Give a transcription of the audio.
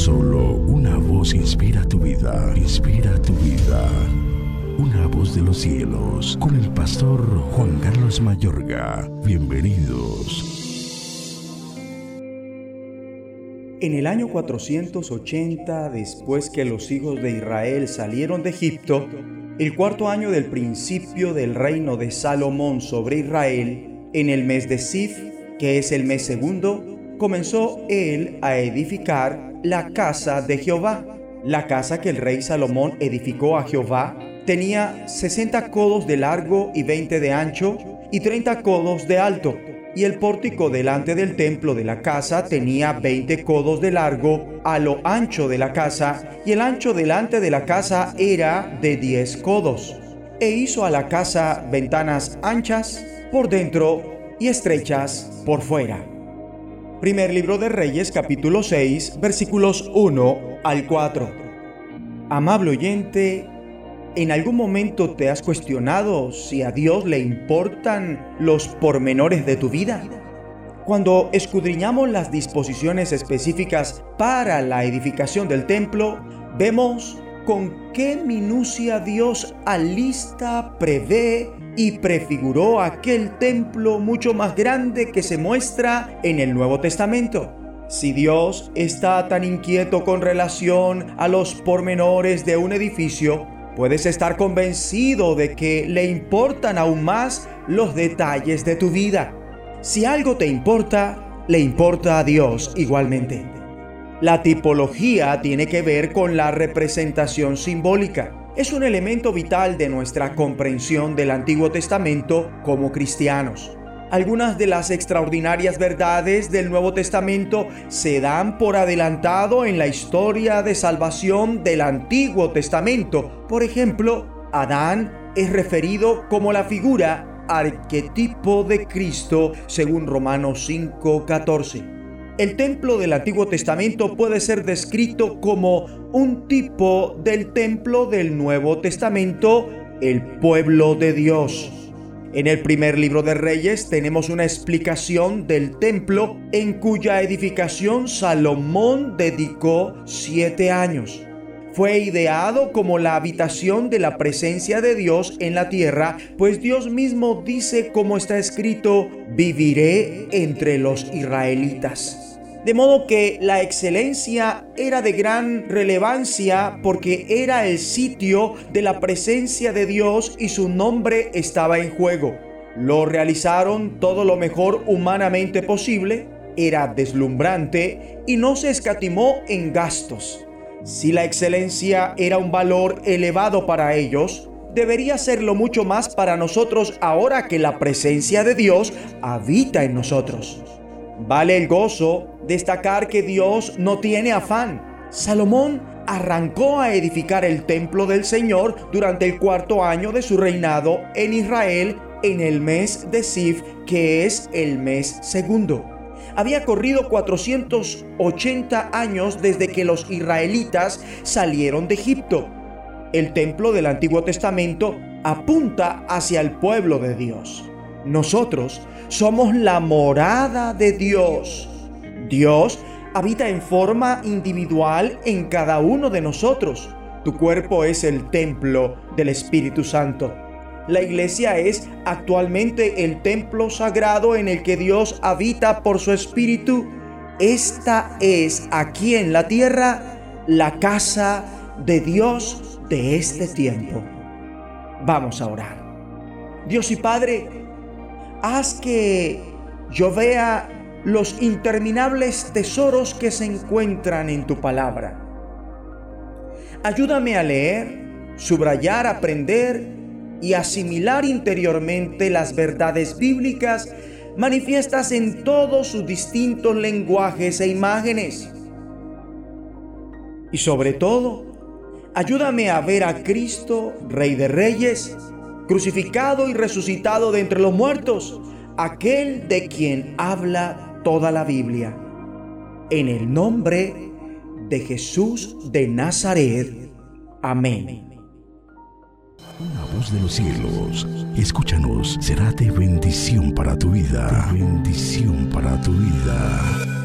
Solo una voz inspira tu vida, inspira tu vida. Una voz de los cielos, con el pastor Juan Carlos Mayorga. Bienvenidos. En el año 480, después que los hijos de Israel salieron de Egipto, el cuarto año del principio del reino de Salomón sobre Israel, en el mes de Sif, que es el mes segundo, comenzó él a edificar la casa de Jehová. La casa que el rey Salomón edificó a Jehová tenía 60 codos de largo y 20 de ancho y 30 codos de alto. Y el pórtico delante del templo de la casa tenía 20 codos de largo a lo ancho de la casa, y el ancho delante de la casa era de 10 codos. E hizo a la casa ventanas anchas por dentro y estrechas por fuera. Primer libro de Reyes capítulo 6 versículos 1 al 4. Amable oyente, ¿en algún momento te has cuestionado si a Dios le importan los pormenores de tu vida? Cuando escudriñamos las disposiciones específicas para la edificación del templo, vemos con qué minucia Dios alista, prevé y prefiguró aquel templo mucho más grande que se muestra en el Nuevo Testamento. Si Dios está tan inquieto con relación a los pormenores de un edificio, puedes estar convencido de que le importan aún más los detalles de tu vida. Si algo te importa, le importa a Dios igualmente. La tipología tiene que ver con la representación simbólica es un elemento vital de nuestra comprensión del Antiguo Testamento como cristianos. Algunas de las extraordinarias verdades del Nuevo Testamento se dan por adelantado en la historia de salvación del Antiguo Testamento. Por ejemplo, Adán es referido como la figura arquetipo de Cristo según Romanos 5:14. El templo del Antiguo Testamento puede ser descrito como un tipo del templo del Nuevo Testamento, el pueblo de Dios. En el primer libro de Reyes tenemos una explicación del templo en cuya edificación Salomón dedicó siete años. Fue ideado como la habitación de la presencia de Dios en la tierra, pues Dios mismo dice como está escrito, viviré entre los israelitas. De modo que la excelencia era de gran relevancia porque era el sitio de la presencia de Dios y su nombre estaba en juego. Lo realizaron todo lo mejor humanamente posible, era deslumbrante y no se escatimó en gastos. Si la excelencia era un valor elevado para ellos, debería serlo mucho más para nosotros ahora que la presencia de Dios habita en nosotros. Vale el gozo destacar que Dios no tiene afán. Salomón arrancó a edificar el templo del Señor durante el cuarto año de su reinado en Israel en el mes de Sif, que es el mes segundo. Había corrido 480 años desde que los israelitas salieron de Egipto. El templo del Antiguo Testamento apunta hacia el pueblo de Dios. Nosotros somos la morada de Dios. Dios habita en forma individual en cada uno de nosotros. Tu cuerpo es el templo del Espíritu Santo. La iglesia es actualmente el templo sagrado en el que Dios habita por su Espíritu. Esta es aquí en la tierra la casa de Dios de este tiempo. Vamos a orar. Dios y Padre, haz que yo vea los interminables tesoros que se encuentran en tu palabra. Ayúdame a leer, subrayar, aprender y asimilar interiormente las verdades bíblicas manifiestas en todos sus distintos lenguajes e imágenes. Y sobre todo, ayúdame a ver a Cristo, Rey de Reyes, crucificado y resucitado de entre los muertos, aquel de quien habla toda la Biblia. En el nombre de Jesús de Nazaret. Amén. Una voz de los cielos, escúchanos, será de bendición para tu vida. bendición para tu vida.